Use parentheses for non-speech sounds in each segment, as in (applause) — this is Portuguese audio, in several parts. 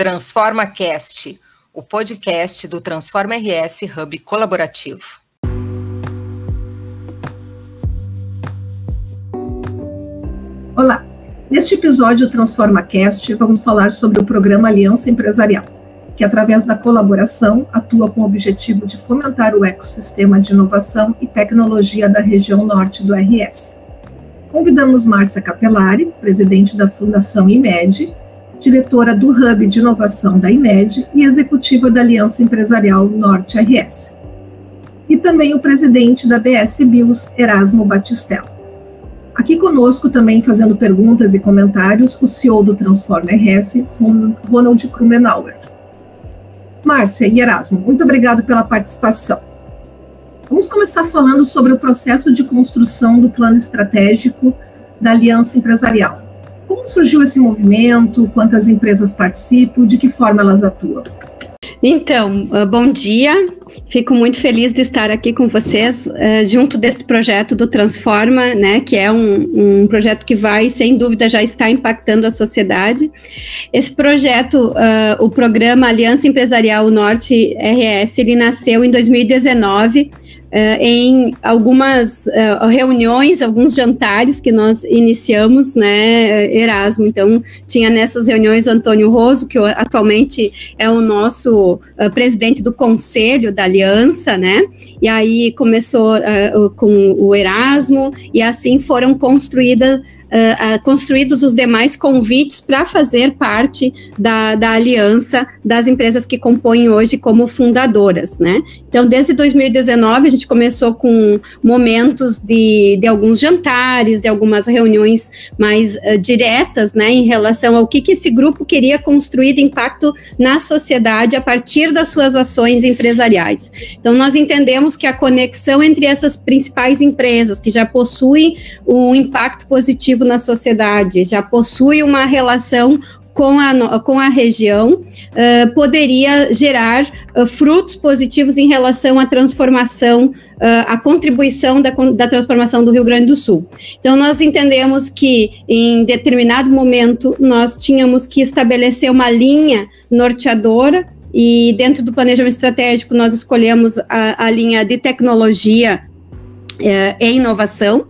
Transforma Cast, o podcast do Transforma RS Hub colaborativo. Olá, neste episódio do Transforma Cast vamos falar sobre o programa Aliança Empresarial, que através da colaboração atua com o objetivo de fomentar o ecossistema de inovação e tecnologia da região norte do RS. Convidamos Márcia Capelari, presidente da Fundação IMED, diretora do Hub de Inovação da IMED e executiva da Aliança Empresarial Norte RS. E também o presidente da BS Bios, Erasmo Batistella. Aqui conosco, também fazendo perguntas e comentários, o CEO do Transforma RS, Ronald Krumenauer. Márcia e Erasmo, muito obrigado pela participação. Vamos começar falando sobre o processo de construção do plano estratégico da Aliança Empresarial. Como surgiu esse movimento? Quantas empresas participam? De que forma elas atuam? Então, ah, bom dia. Fico muito feliz de estar aqui com vocês, uh, junto desse projeto do Transforma, né, que é um, um, projeto que vai, sem dúvida, já está impactando a sociedade. Esse projeto, uh, o programa Aliança Empresarial Norte RS, ele nasceu em 2019 Uh, em algumas uh, reuniões, alguns jantares que nós iniciamos, né, Erasmo. Então, tinha nessas reuniões o Antônio Roso, que atualmente é o nosso uh, presidente do conselho da aliança, né, e aí começou com o Erasmo, e assim foram construídas uh, construídos os demais convites para fazer parte da, da aliança das empresas que compõem hoje como fundadoras, né? Então, desde 2019, a gente começou com momentos de, de alguns jantares, de algumas reuniões mais uh, diretas, né, em relação ao que, que esse grupo queria construir de impacto na sociedade a partir das suas ações empresariais. Então, nós entendemos que a conexão entre essas principais empresas que já possuem um impacto positivo na sociedade, já possui uma relação com a, com a região, uh, poderia gerar uh, frutos positivos em relação à transformação, uh, à contribuição da, da transformação do Rio Grande do Sul. Então, nós entendemos que, em determinado momento, nós tínhamos que estabelecer uma linha norteadora e dentro do planejamento estratégico nós escolhemos a, a linha de tecnologia é, e inovação,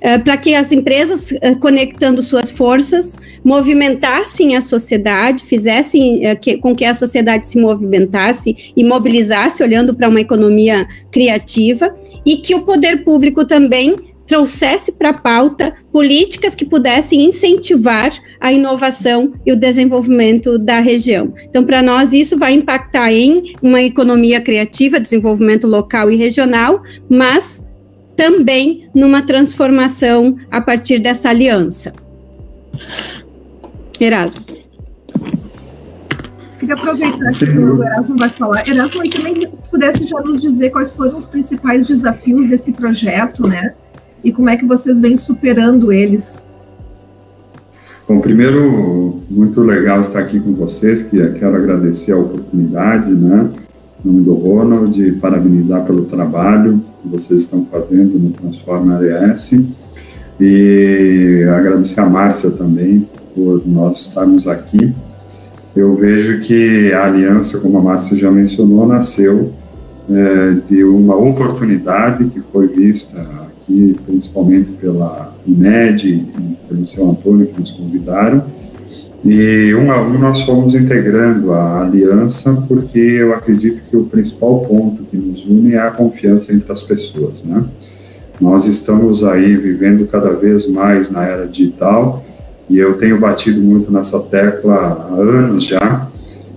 é, para que as empresas, é, conectando suas forças, movimentassem a sociedade, fizessem que, com que a sociedade se movimentasse e mobilizasse, olhando para uma economia criativa, e que o poder público também trouxesse para a pauta políticas que pudessem incentivar a inovação e o desenvolvimento da região. Então, para nós, isso vai impactar em uma economia criativa, desenvolvimento local e regional, mas também numa transformação a partir dessa aliança. Erasmo. Queria aproveitar que o Erasmo vai falar. Erasmo, e também se pudesse já nos dizer quais foram os principais desafios desse projeto, né? E como é que vocês vêm superando eles? Bom, primeiro, muito legal estar aqui com vocês, que quero agradecer a oportunidade, né? Em nome do Ronald, parabenizar pelo trabalho, que vocês estão fazendo no Transforma ARS e agradecer a Márcia também por nós estarmos aqui. Eu vejo que a aliança, como a Márcia já mencionou, nasceu é, de uma oportunidade que foi vista aqui, principalmente pela INED e pelo seu Antônio, que nos convidaram, e um a um nós fomos integrando a aliança, porque eu acredito que o principal ponto que nos une é a confiança entre as pessoas, né? Nós estamos aí vivendo cada vez mais na era digital e eu tenho batido muito nessa tecla há anos já,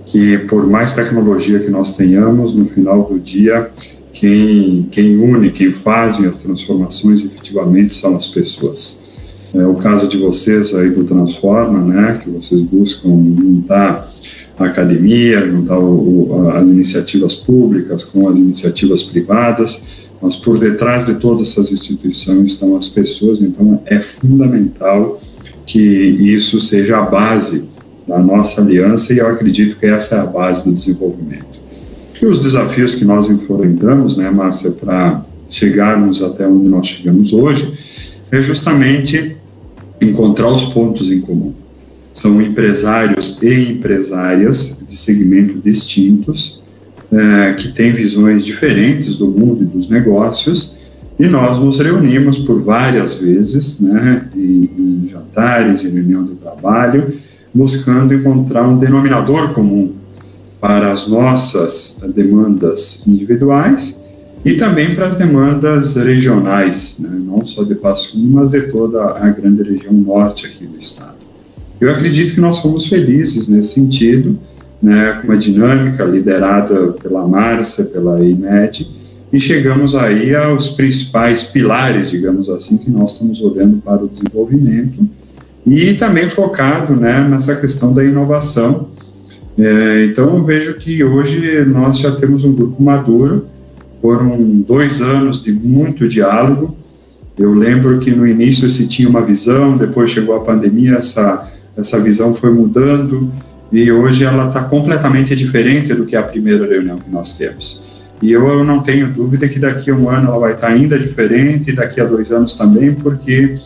que por mais tecnologia que nós tenhamos, no final do dia, quem, quem une, quem fazem as transformações efetivamente são as pessoas. É o caso de vocês aí do Transforma, né, que vocês buscam juntar a academia, juntar o, as iniciativas públicas com as iniciativas privadas, mas por detrás de todas essas instituições estão as pessoas, então é fundamental que isso seja a base da nossa aliança e eu acredito que essa é a base do desenvolvimento. E os desafios que nós enfrentamos, né, Márcia, para chegarmos até onde nós chegamos hoje, é justamente encontrar os pontos em comum. São empresários e empresárias de segmento distintos, é, que têm visões diferentes do mundo e dos negócios, e nós nos reunimos por várias vezes, né, em, em jantares, em reunião de trabalho, buscando encontrar um denominador comum para as nossas demandas individuais e também para as demandas regionais, né, não só de Passo Fundo, mas de toda a grande região norte aqui do estado. Eu acredito que nós fomos felizes nesse sentido, né, com uma dinâmica liderada pela Márcia, pela IMED, e chegamos aí aos principais pilares, digamos assim, que nós estamos olhando para o desenvolvimento, e também focado né, nessa questão da inovação. É, então, vejo que hoje nós já temos um grupo maduro, foram dois anos de muito diálogo. Eu lembro que no início se tinha uma visão, depois chegou a pandemia, essa, essa visão foi mudando, e hoje ela está completamente diferente do que a primeira reunião que nós temos. E eu não tenho dúvida que daqui a um ano ela vai estar ainda diferente, daqui a dois anos também, porque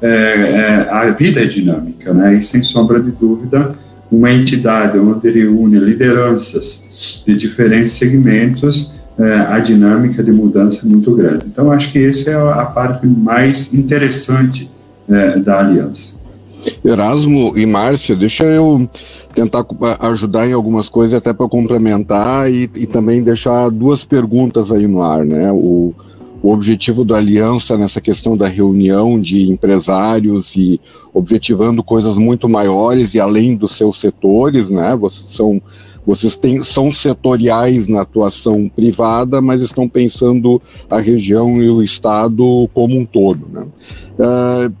é, é, a vida é dinâmica, né? E sem sombra de dúvida, uma entidade onde ele une lideranças de diferentes segmentos, é, a dinâmica de mudança é muito grande. Então, acho que essa é a parte mais interessante é, da aliança. Erasmo e Márcia, deixa eu tentar ajudar em algumas coisas até para complementar e, e, também deixar duas perguntas aí no ar, né? O, o objetivo da aliança nessa questão da reunião de empresários e objetivando coisas muito maiores e além dos seus setores, né? Vocês são vocês têm, são setoriais na atuação privada, mas estão pensando a região e o estado como um todo, né? Uh,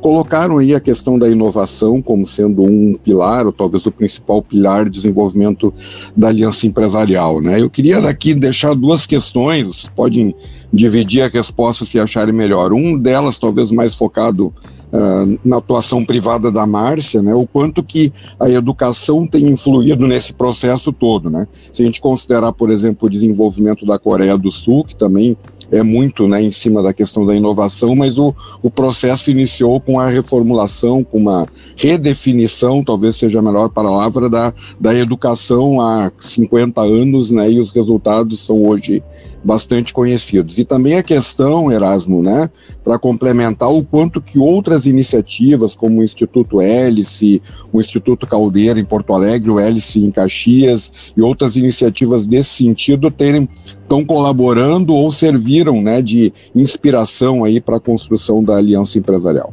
colocaram aí a questão da inovação como sendo um pilar, ou talvez o principal pilar de desenvolvimento da aliança empresarial. Né? Eu queria daqui deixar duas questões, vocês podem dividir a resposta se acharem melhor. Um delas, talvez mais focado Uh, na atuação privada da Márcia, né, o quanto que a educação tem influído nesse processo todo, né? Se a gente considerar, por exemplo, o desenvolvimento da Coreia do Sul, que também é muito né, em cima da questão da inovação, mas o, o processo iniciou com a reformulação, com uma redefinição, talvez seja a melhor palavra, da, da educação há 50 anos, né, e os resultados são hoje bastante conhecidos. E também a questão, Erasmo, né, para complementar o quanto que outras iniciativas, como o Instituto Hélice, o Instituto Caldeira em Porto Alegre, o Hélice em Caxias e outras iniciativas desse sentido terem estão colaborando ou serviram, né, de inspiração aí para a construção da aliança empresarial.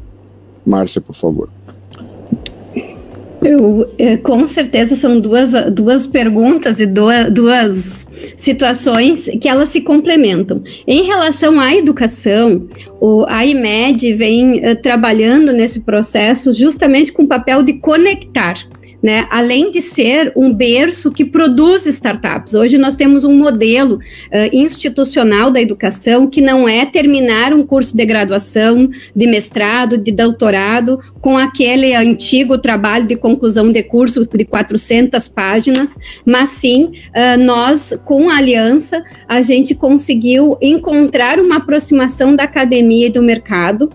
Márcia, por favor. Eu, é, com certeza são duas, duas perguntas e duas, duas situações que elas se complementam. Em relação à educação, o, a IMED vem uh, trabalhando nesse processo justamente com o papel de conectar né? Além de ser um berço que produz startups. Hoje nós temos um modelo uh, institucional da educação que não é terminar um curso de graduação, de mestrado, de doutorado, com aquele antigo trabalho de conclusão de curso de 400 páginas, mas sim, uh, nós, com a aliança, a gente conseguiu encontrar uma aproximação da academia e do mercado,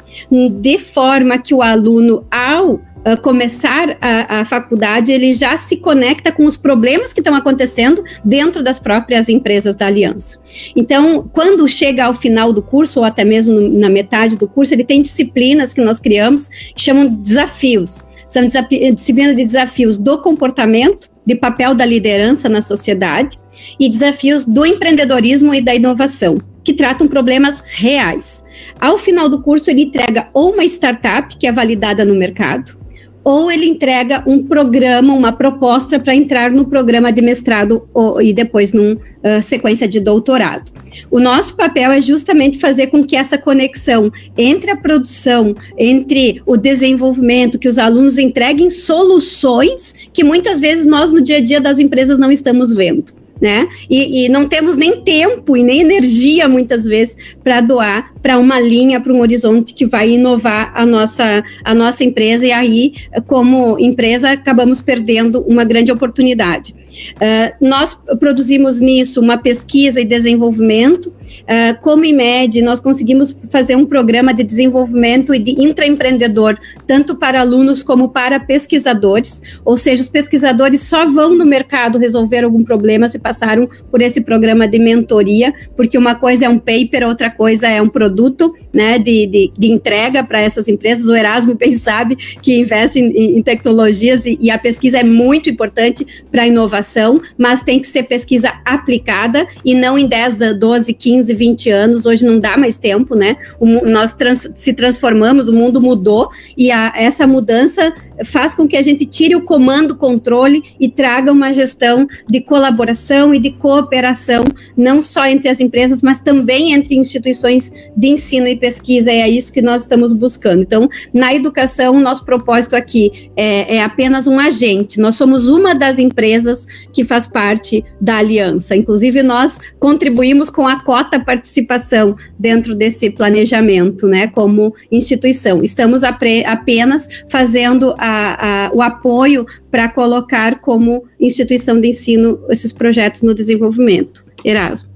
de forma que o aluno, ao uh, começar a, a, faculdade, ele já se conecta com os problemas que estão acontecendo dentro das próprias empresas da aliança. Então, quando chega ao final do curso, ou até mesmo na metade do curso, ele tem disciplinas que nós criamos que chamam de desafios. São disciplinas de desafios do comportamento, de papel da liderança na sociedade e desafios do empreendedorismo e da inovação, que tratam problemas reais. Ao final do curso, ele entrega ou uma startup que é validada no mercado, ou ele entrega um programa, uma proposta para entrar no programa de mestrado ou, e depois numa uh, sequência de doutorado. O nosso papel é justamente fazer com que essa conexão entre a produção, entre o desenvolvimento, que os alunos entreguem soluções que muitas vezes nós no dia a dia das empresas não estamos vendo né? E, e, não temos nem tempo e nem energia, muitas vezes, para doar para uma linha, para um horizonte que vai inovar a nossa, a nossa empresa, e aí, como empresa, acabamos perdendo uma grande oportunidade. Uh, nós produzimos nisso uma pesquisa e desenvolvimento. Uh, como IMED, nós conseguimos fazer um programa de desenvolvimento e de intraempreendedor, tanto para alunos como para pesquisadores, ou seja, os pesquisadores só vão no mercado resolver algum problema se passaram por esse programa de mentoria, porque uma coisa é um paper, outra coisa é um produto né, de, de, de entrega para essas empresas. O Erasmo (laughs) bem sabe que investe em, em tecnologias e, e a pesquisa é muito importante para a inovação, mas tem que ser pesquisa aplicada e não em 10, 12, 15, 20 anos. Hoje não dá mais tempo, né? O, nós trans, se transformamos, o mundo mudou e a, essa mudança faz com que a gente tire o comando, controle e traga uma gestão de colaboração e de cooperação, não só entre as empresas, mas também entre instituições de ensino e pesquisa. É isso que nós estamos buscando. Então, na educação, nosso propósito aqui é, é apenas um agente. Nós somos uma das empresas que faz parte da aliança. Inclusive, nós contribuímos com a cota participação dentro desse planejamento, né, como instituição. Estamos apenas fazendo a, a, o apoio para colocar como instituição de ensino esses projetos no desenvolvimento. Erasmo.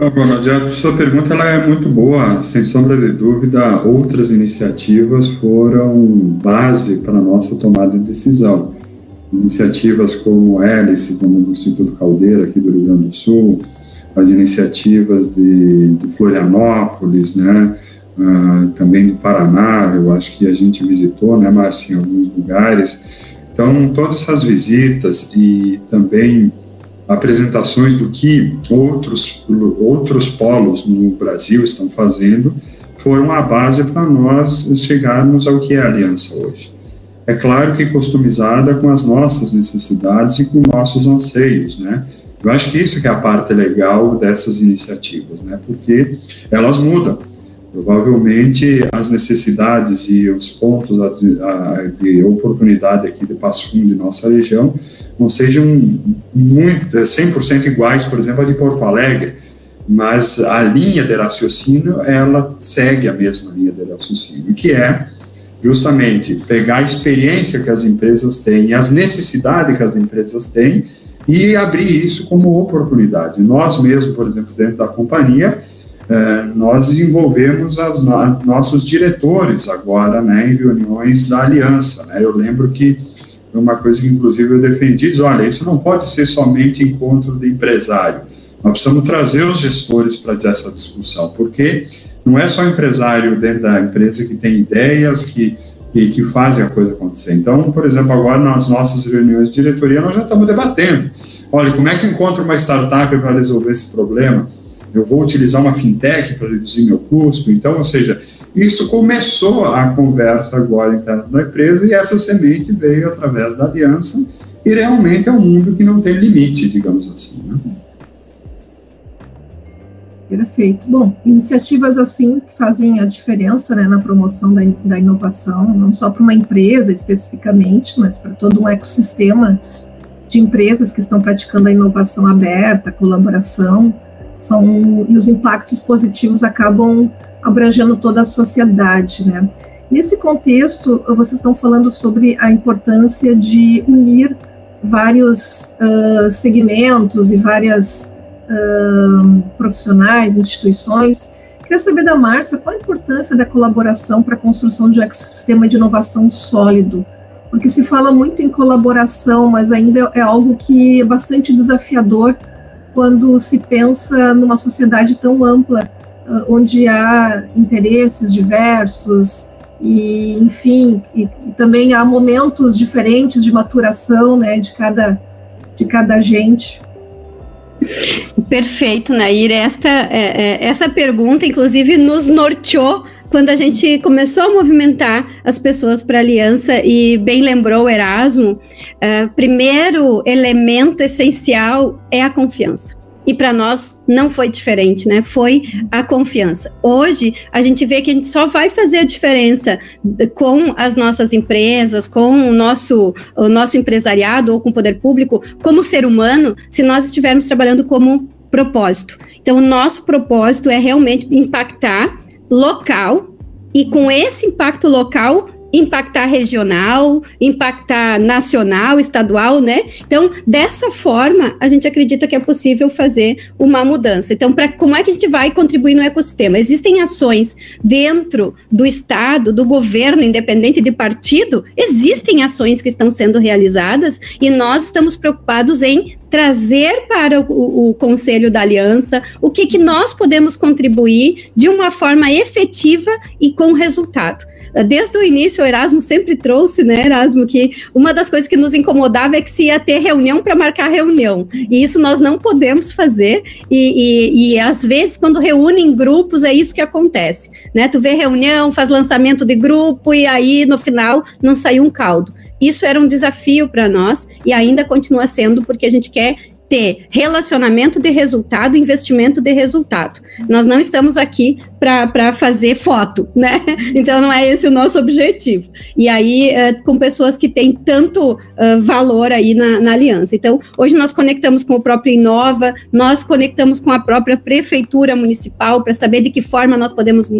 Ronald, a sua pergunta ela é muito boa, sem sombra de dúvida, outras iniciativas foram base para a nossa tomada de decisão. Iniciativas como Hélice, como o Instituto Caldeira, aqui do Rio Grande do Sul, as iniciativas de, de Florianópolis, né, uh, também do Paraná, eu acho que a gente visitou, né, Márcia, em alguns lugares. Então, todas essas visitas e também apresentações do que outros, outros polos no Brasil estão fazendo foram a base para nós chegarmos ao que é a aliança hoje. É claro que customizada com as nossas necessidades e com nossos anseios, né? Eu acho que isso que é a parte legal dessas iniciativas, né? Porque elas mudam. Provavelmente as necessidades e os pontos de oportunidade aqui de Passo Fundo e nossa região não sejam muito, 100% iguais, por exemplo, a de Porto Alegre, mas a linha de raciocínio, ela segue a mesma linha de raciocínio, que é justamente pegar a experiência que as empresas têm, as necessidades que as empresas têm e abrir isso como oportunidade. Nós mesmos, por exemplo, dentro da companhia, eh, nós desenvolvemos as no, nossos diretores agora, né, em reuniões da aliança, né, eu lembro que uma coisa que inclusive eu defendi, diz, olha, isso não pode ser somente encontro de empresário, nós precisamos trazer os gestores para essa discussão, porque não é só empresário dentro da empresa que tem ideias, que e que fazem a coisa acontecer. Então, por exemplo, agora nas nossas reuniões de diretoria, nós já estamos debatendo. Olha, como é que eu encontro uma startup para resolver esse problema? Eu vou utilizar uma fintech para reduzir meu custo? Então, ou seja, isso começou a conversa agora interna da empresa e essa semente veio através da aliança e realmente é um mundo que não tem limite, digamos assim. Né? Perfeito. Bom, iniciativas assim que fazem a diferença né, na promoção da, da inovação, não só para uma empresa especificamente, mas para todo um ecossistema de empresas que estão praticando a inovação aberta, a colaboração, são, e os impactos positivos acabam abrangendo toda a sociedade, né? Nesse contexto, vocês estão falando sobre a importância de unir vários uh, segmentos e várias uh, profissionais, instituições. Queria saber da Márcia qual a importância da colaboração para a construção de um ecossistema de inovação sólido, porque se fala muito em colaboração, mas ainda é algo que é bastante desafiador quando se pensa numa sociedade tão ampla, onde há interesses diversos, e enfim, e, também há momentos diferentes de maturação, né, de cada de cada agente. Perfeito, Nair. Esta, é, é, essa pergunta, inclusive, nos norteou quando a gente começou a movimentar as pessoas para a aliança, e bem lembrou o Erasmo, uh, primeiro elemento essencial é a confiança. E para nós não foi diferente, né? Foi a confiança. Hoje a gente vê que a gente só vai fazer a diferença com as nossas empresas, com o nosso, o nosso empresariado ou com o poder público, como ser humano, se nós estivermos trabalhando como propósito. Então, o nosso propósito é realmente impactar local e com esse impacto local impactar regional, impactar nacional, estadual, né? Então, dessa forma, a gente acredita que é possível fazer uma mudança. Então, pra, como é que a gente vai contribuir no ecossistema? Existem ações dentro do Estado, do governo, independente de partido, existem ações que estão sendo realizadas e nós estamos preocupados em trazer para o, o, Conselho da Aliança o que, que nós podemos contribuir de uma forma efetiva e com resultado. Desde o início, o Erasmo sempre trouxe, né, Erasmo, que uma das coisas que nos incomodava é que se ia ter reunião para marcar reunião. E isso nós não podemos fazer. E, e, e, às vezes, quando reúnem grupos, é isso que acontece. Né? Tu vê reunião, faz lançamento de grupo, e aí no final não saiu um caldo. Isso era um desafio para nós e ainda continua sendo, porque a gente quer ter relacionamento de resultado, investimento de resultado. Nós não estamos aqui para fazer foto, né? (laughs) Então não é esse o nosso objetivo. E aí, uh, com pessoas que têm tanto uh, valor aí na, na, aliança. Então, hoje nós conectamos com o próprio Inova, nós conectamos com a própria prefeitura municipal para saber de que forma nós podemos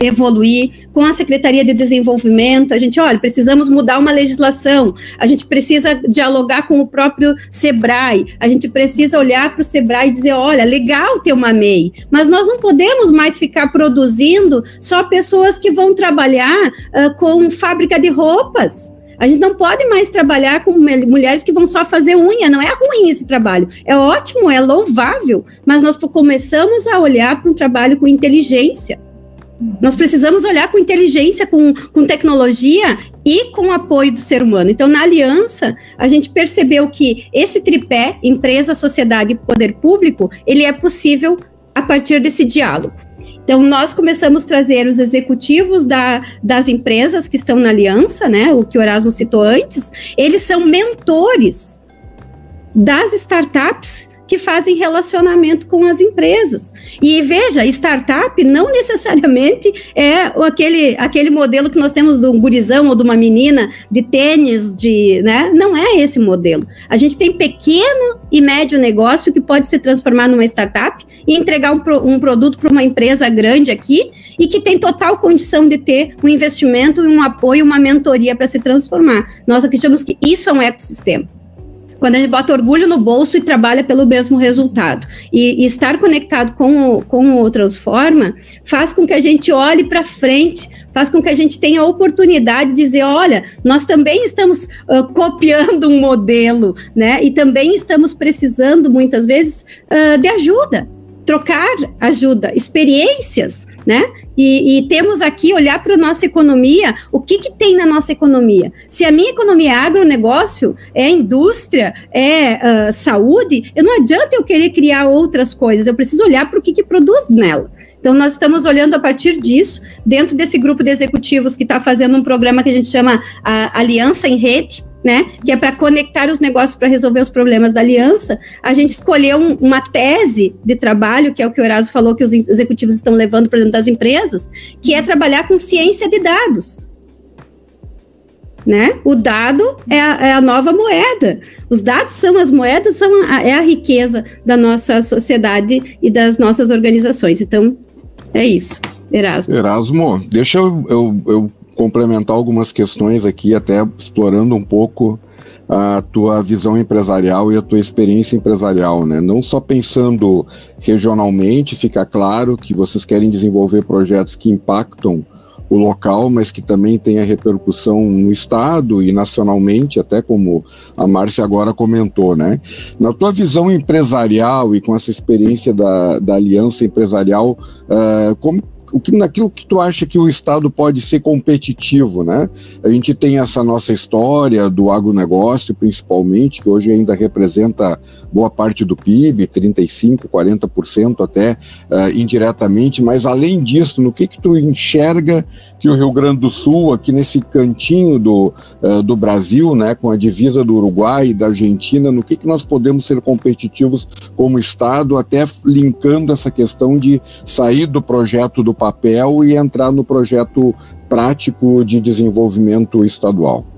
evoluir, com a Secretaria de Desenvolvimento. A gente, olha, precisamos mudar uma legislação, a gente precisa dialogar com o próprio SEBRAE, a gente precisa olhar para o Sebrae e dizer: olha, legal ter uma MEI, mas nós não podemos mais ficar produzindo só pessoas que vão trabalhar uh, com fábrica de roupas. A gente não pode mais trabalhar com mulheres que vão só fazer unha. Não é ruim esse trabalho. É ótimo, é louvável. Mas nós começamos a olhar para um trabalho com inteligência. Nós precisamos olhar com inteligência, com, com tecnologia e com apoio do ser humano. Então, na aliança, a gente percebeu que esse tripé, empresa, sociedade e poder público, ele é possível a partir desse diálogo. Então, nós começamos a trazer os executivos da, das empresas que estão na aliança, né? O que o Erasmo citou antes, eles são mentores das startups que fazem relacionamento com as empresas. E veja, startup não necessariamente é aquele, aquele modelo que nós temos de um gurizão ou de uma menina de tênis, de, né? Não é esse modelo. A gente tem pequeno e médio negócio que pode se transformar numa startup e entregar um, um produto para uma empresa grande aqui e que tem total condição de ter um investimento, um apoio, uma mentoria para se transformar. Nós acreditamos que isso é um ecossistema quando gente bota orgulho no bolso e trabalha pelo mesmo resultado. E, e estar conectado com o, com o Transforma faz com que a gente olhe para frente, faz com que a gente tenha a oportunidade de dizer, olha, nós também estamos uh, copiando um modelo, né? E também estamos precisando, muitas vezes, uh, de ajuda, trocar ajuda, experiências, né? E, e temos aqui olhar para a nossa economia, o que, que tem na nossa economia? Se a minha economia é agronegócio, é indústria, é uh, saúde, eu não adianta eu querer criar outras coisas, eu preciso olhar para o que, que produz nela. Então, nós estamos olhando a partir disso, dentro desse grupo de executivos que está fazendo um programa que a gente chama a Aliança em Rede, né, que é para conectar os negócios para resolver os problemas da aliança, a gente escolheu um, uma tese de trabalho, que é o que o Erasmo falou que os executivos estão levando para dentro das empresas, que é trabalhar com ciência de dados. Né? O dado é a, é a, nova moeda. Os dados são as moedas, são a, é a riqueza da nossa sociedade e das nossas organizações. Então, é isso. Erasmo. Erasmo, deixa eu, eu, eu complementar algumas questões aqui, até explorando um pouco a tua visão empresarial e a tua experiência empresarial, né? Não só pensando regionalmente, fica claro que vocês querem desenvolver projetos que impactam o local, mas que também tenha repercussão no estado e nacionalmente, até como a Márcia agora comentou, né? Na tua visão empresarial e com essa experiência da, da aliança empresarial, uh, como o que naquilo que tu acha que o Estado pode ser competitivo, né? A gente tem essa nossa história do agronegócio, principalmente, que hoje ainda representa boa parte do PIB, 35, 40% até uh, indiretamente, mas além disso, no que que tu enxerga que o Rio Grande do Sul, aqui nesse cantinho do, uh, do Brasil, né, com a divisa do Uruguai e da Argentina, no que que nós podemos ser competitivos como Estado, até linkando essa questão de sair do projeto do papel e entrar no projeto prático de desenvolvimento estadual?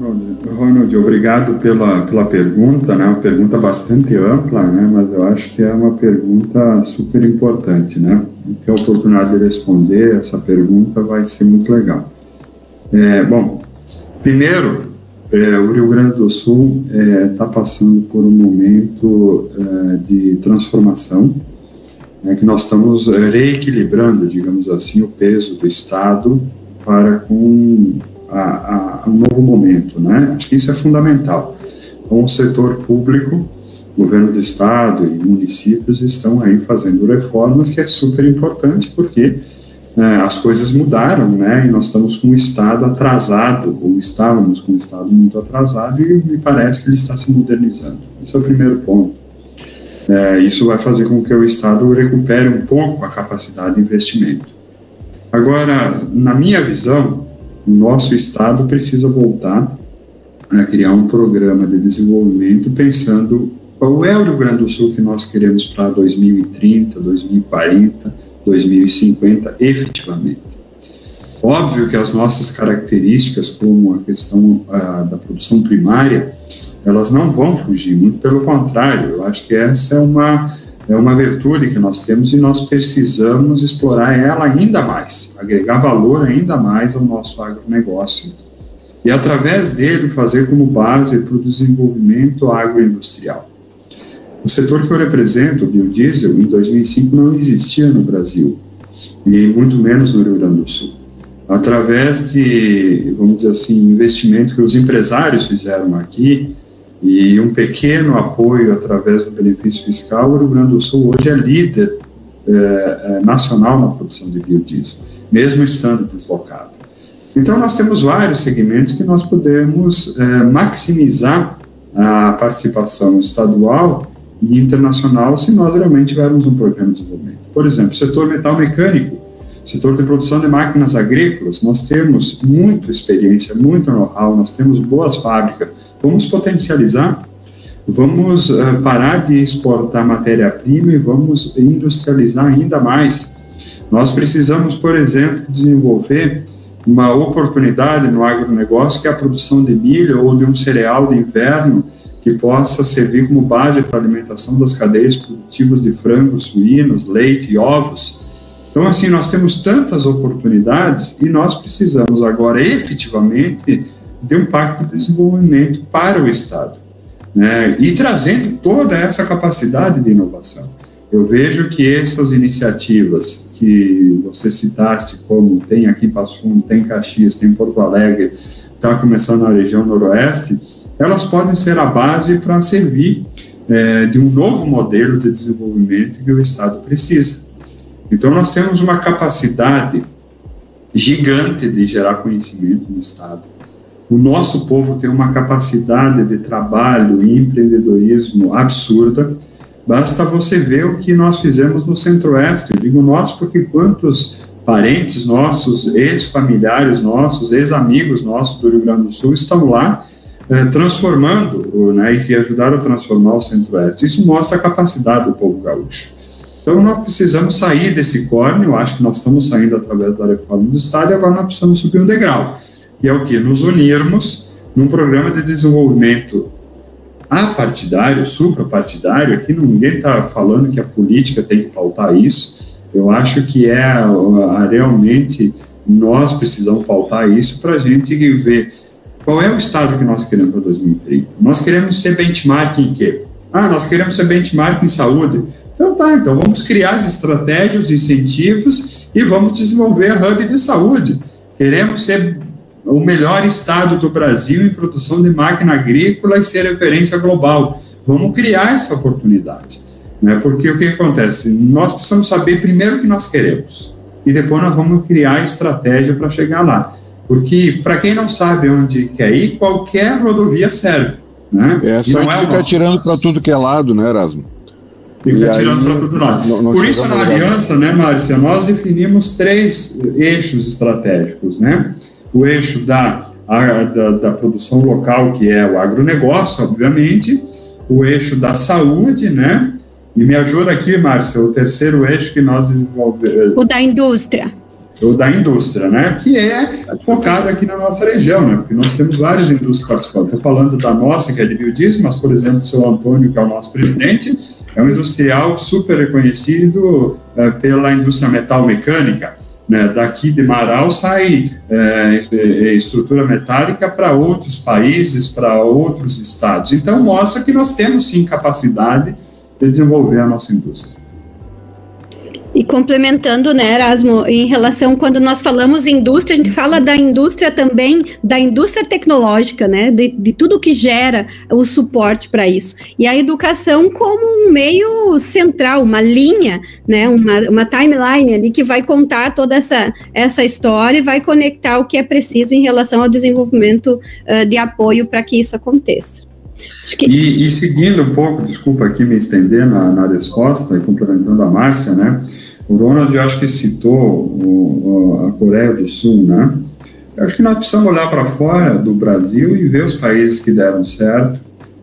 Ronald, obrigado pela, pela pergunta, né? Uma pergunta bastante ampla, né? Mas eu acho que é uma pergunta super importante, né? ter a oportunidade de responder essa pergunta vai ser muito legal. É, bom, primeiro, é, o Rio Grande do Sul está é, passando por um momento é, de transformação, né, que nós estamos reequilibrando, digamos assim, o peso do Estado para com a, a, um novo momento. Né? Acho que isso é fundamental. Então, o setor público, governo do Estado e municípios estão aí fazendo reformas, que é super importante, porque é, as coisas mudaram, né? E nós estamos com o Estado atrasado, ou estávamos com o Estado muito atrasado, e me parece que ele está se modernizando. Esse é o primeiro ponto. É, isso vai fazer com que o Estado recupere um pouco a capacidade de investimento. Agora, na minha visão, o nosso Estado precisa voltar a criar um programa de desenvolvimento pensando qual é o Rio Grande do Sul que nós queremos para 2030, 2040 2050 efetivamente. Óbvio que as nossas características, como a questão a, da produção primária, elas não vão fugir, muito pelo contrário, eu acho que essa é uma, é uma virtude que nós temos e nós precisamos explorar ela ainda mais, agregar valor ainda mais ao nosso agronegócio e, através dele, fazer como base para o desenvolvimento agroindustrial. O setor que eu represento, o biodiesel, em 2005 não existia no Brasil, e muito menos no Rio Grande do Sul. Através de, vamos dizer assim, investimento que os empresários fizeram aqui, e um pequeno apoio através do benefício fiscal, o Rio Grande do Sul hoje é líder é, nacional na produção de biodiesel, mesmo estando deslocado. Então, nós temos vários segmentos que nós podemos é, maximizar a participação estadual e internacional se nós realmente tivermos um programa de desenvolvimento. Por exemplo, setor metal mecânico, setor de produção de máquinas agrícolas, nós temos muita experiência, muito know-how, nós temos boas fábricas, vamos potencializar, vamos uh, parar de exportar matéria-prima e vamos industrializar ainda mais. Nós precisamos, por exemplo, desenvolver uma oportunidade no agronegócio que é a produção de milho ou de um cereal de inverno que possa servir como base para a alimentação das cadeias produtivas de frangos, suínos, leite e ovos. Então, assim, nós temos tantas oportunidades e nós precisamos agora efetivamente de um pacto de desenvolvimento para o Estado, né? e trazendo toda essa capacidade de inovação. Eu vejo que essas iniciativas que você citaste, como tem aqui em Passo Fundo, tem em Caxias, tem em Porto Alegre, está começando na região noroeste, elas podem ser a base para servir é, de um novo modelo de desenvolvimento que o Estado precisa. Então, nós temos uma capacidade gigante de gerar conhecimento no Estado. O nosso povo tem uma capacidade de trabalho e empreendedorismo absurda. Basta você ver o que nós fizemos no Centro-Oeste. Eu digo nós porque quantos parentes nossos, ex-familiares nossos, ex-amigos nossos do Rio Grande do Sul estão lá é, transformando, né, e que ajudaram a transformar o Centro-Oeste. Isso mostra a capacidade do povo gaúcho. Então, nós precisamos sair desse corne, eu acho que nós estamos saindo através da reforma do Estado, e agora nós precisamos subir um degrau, que é o que? Nos unirmos num programa de desenvolvimento apartidário, suprapartidário, aqui ninguém está falando que a política tem que pautar isso, eu acho que é realmente nós precisamos pautar isso para a gente ver qual é o estado que nós queremos para 2030? Nós queremos ser benchmark em quê? Ah, nós queremos ser benchmark em saúde. Então tá, então vamos criar as estratégias, os incentivos e vamos desenvolver a hub de saúde. Queremos ser o melhor estado do Brasil em produção de máquina agrícola e ser referência global. Vamos criar essa oportunidade. Né? Porque o que acontece? Nós precisamos saber primeiro o que nós queremos e depois nós vamos criar estratégia para chegar lá. Porque, para quem não sabe onde quer ir, qualquer rodovia serve. Né? É só a gente é tirando para tudo que é lado, né, Erasmo? Fica tirando para tudo lado. Não, não Por isso, na aliança, né, Márcia, nós definimos três eixos estratégicos. Né? O eixo da, a, da, da produção local, que é o agronegócio, obviamente, o eixo da saúde, né? E me ajuda aqui, Márcia, o terceiro eixo que nós desenvolvemos. O da indústria ou da indústria, né, que é focada aqui na nossa região, né, porque nós temos várias indústrias participando. Estou falando da nossa, que é de biodiesel, mas, por exemplo, o seu Antônio, que é o nosso presidente, é um industrial super reconhecido é, pela indústria metal mecânica. Né? Daqui de Marau sai é, estrutura metálica para outros países, para outros estados. Então, mostra que nós temos sim capacidade de desenvolver a nossa indústria. E complementando, né, Erasmo, em relação, quando nós falamos indústria, a gente fala da indústria também, da indústria tecnológica, né, de, de tudo que gera o suporte para isso. E a educação como um meio central, uma linha, né, uma, uma timeline ali que vai contar toda essa, essa história e vai conectar o que é preciso em relação ao desenvolvimento uh, de apoio para que isso aconteça. Que... E, e, seguindo um pouco, desculpa aqui me estender na, na resposta, e complementando a Márcia, né? O Ronald, eu acho que citou o, a Coreia do Sul, né? Eu acho que nós precisamos olhar para fora do Brasil e ver os países que deram certo.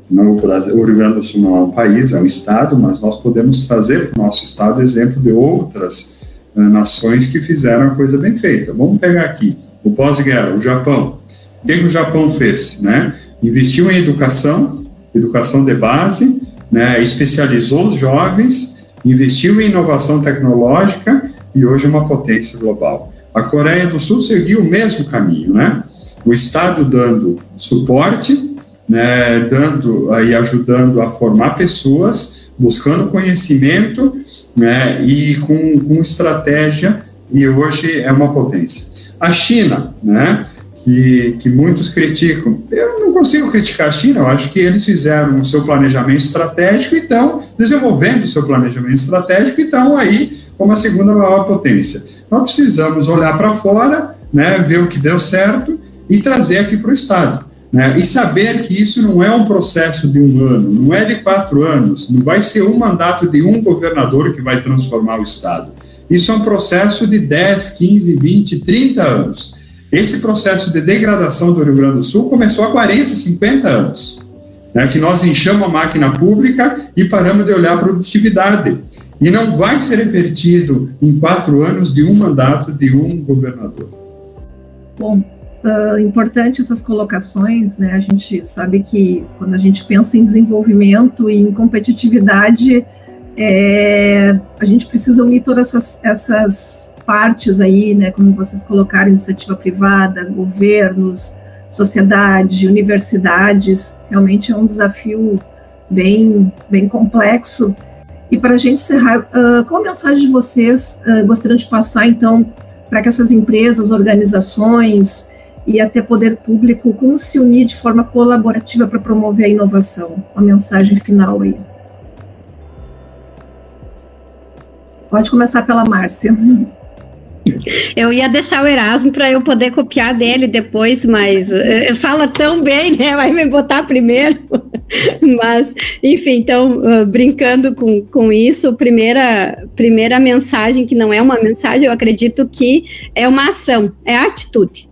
Não, o, Brasil, o Rio Grande do Sul não é um país, é um estado, mas nós podemos trazer para o nosso estado exemplo de outras uh, nações que fizeram a coisa bem feita. Vamos pegar aqui o pós-guerra, o Japão. O que, que o Japão fez, né? investiu em educação, educação de base, né, especializou os jovens, investiu em inovação tecnológica e hoje é uma potência global. A Coreia do Sul seguiu o mesmo caminho, né? O Estado dando suporte, né, dando e ajudando a formar pessoas, buscando conhecimento, né, e com, com estratégia, e hoje é uma potência. A China, né, que, que muitos criticam. Eu não consigo criticar a China, eu acho que eles fizeram o seu planejamento estratégico e estão desenvolvendo o seu planejamento estratégico e estão aí como a segunda maior potência. Nós precisamos olhar para fora, né, ver o que deu certo e trazer aqui para o Estado. Né, e saber que isso não é um processo de um ano, não é de quatro anos, não vai ser um mandato de um governador que vai transformar o Estado. Isso é um processo de 10, 15, 20, 30 anos. Esse processo de degradação do Rio Grande do Sul começou há 40, 50 anos, né, que nós enchamos a máquina pública e paramos de olhar a produtividade. E não vai ser revertido em quatro anos de um mandato de um governador. Bom, uh, importante essas colocações, né? A gente sabe que quando a gente pensa em desenvolvimento e em competitividade, é, a gente precisa unir todas essas, essas partes aí, né, como vocês colocaram, iniciativa privada, governos, sociedade, universidades, realmente é um desafio bem, bem complexo. E para a gente encerrar, uh, qual a mensagem de vocês uh, gostariam de passar, então, para que essas empresas, organizações e até poder público, como se unir de forma colaborativa para promover a inovação? Uma mensagem final aí. Pode começar pela Márcia. (laughs) Eu ia deixar o Erasmo para eu poder copiar dele depois, mas uh, fala tão bem, né? Vai me botar primeiro. (laughs) mas, enfim, então, uh, brincando com, com isso, primeira, primeira mensagem, que não é uma mensagem, eu acredito que é uma ação, é atitude.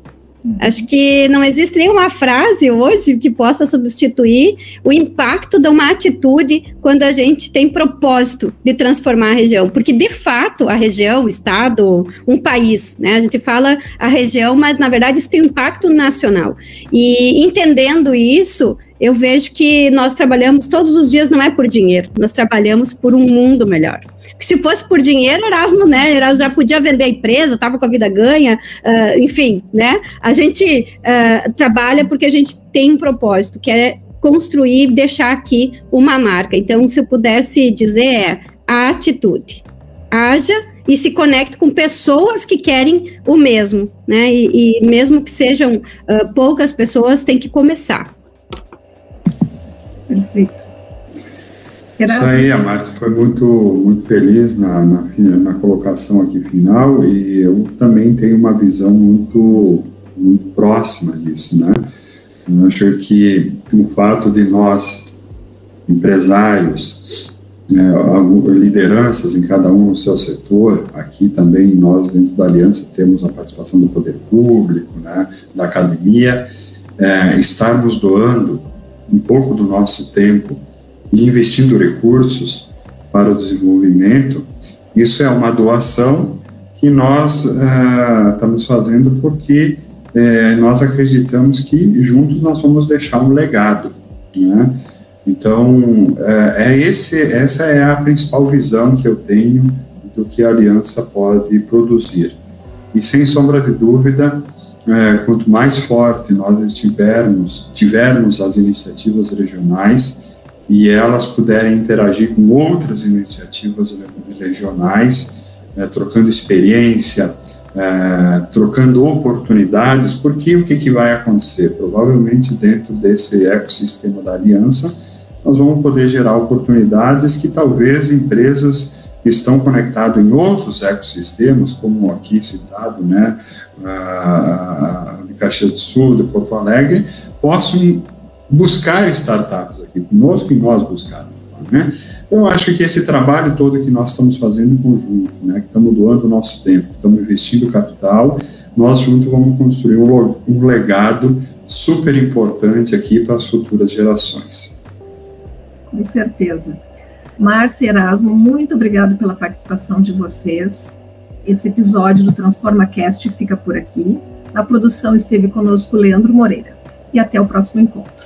Acho que não existe nenhuma frase hoje que possa substituir o impacto de uma atitude quando a gente tem propósito de transformar a região. Porque, de fato, a região, o Estado, um país, né? A gente fala a região, mas na verdade isso tem um impacto nacional. E entendendo isso, eu vejo que nós trabalhamos todos os dias, não é por dinheiro, nós trabalhamos por um mundo melhor. Se fosse por dinheiro, Erasmo, né? Erasmo já podia vender a empresa, estava com a vida ganha, uh, enfim, né? A gente uh, trabalha porque a gente tem um propósito, que é construir, deixar aqui uma marca. Então, se eu pudesse dizer, é a atitude. Haja e se conecte com pessoas que querem o mesmo, né? E, e mesmo que sejam uh, poucas pessoas, tem que começar. Perfeito. Isso aí, a Márcia foi muito, muito feliz na, na, na, colocação aqui final e eu também tenho uma visão muito, muito próxima disso, né? Eu acho que o fato de nós, empresários, né, lideranças em cada um no seu setor, aqui também nós dentro da Aliança temos a participação do poder público, né, da academia, é, estarmos doando um pouco do nosso tempo e investindo recursos para o desenvolvimento, isso é uma doação que nós uh, estamos fazendo porque uh, nós acreditamos que juntos nós vamos deixar um legado. Né? Então, é, é esse, essa é a principal visão que eu tenho do que a aliança pode produzir. E sem sombra de dúvida, é, quanto mais forte nós estivermos, tivermos as iniciativas regionais e elas puderem interagir com outras iniciativas regionais, é, trocando experiência, é, trocando oportunidades, porque o que, que vai acontecer? Provavelmente dentro desse ecossistema da aliança, nós vamos poder gerar oportunidades que talvez empresas que estão conectadas em outros ecossistemas, como aqui citado, né, de Caxias do Sul, de Porto Alegre, possam buscar startups aqui conosco e nós buscarmos. Né? Eu acho que esse trabalho todo que nós estamos fazendo em conjunto, né, que estamos doando o nosso tempo, estamos investindo capital, nós juntos vamos construir um, um legado super importante aqui para as futuras gerações. Com certeza. Márcia Erasmo, muito obrigado pela participação de vocês. Esse episódio do Transforma Cast fica por aqui. Na produção esteve conosco Leandro Moreira. E até o próximo encontro.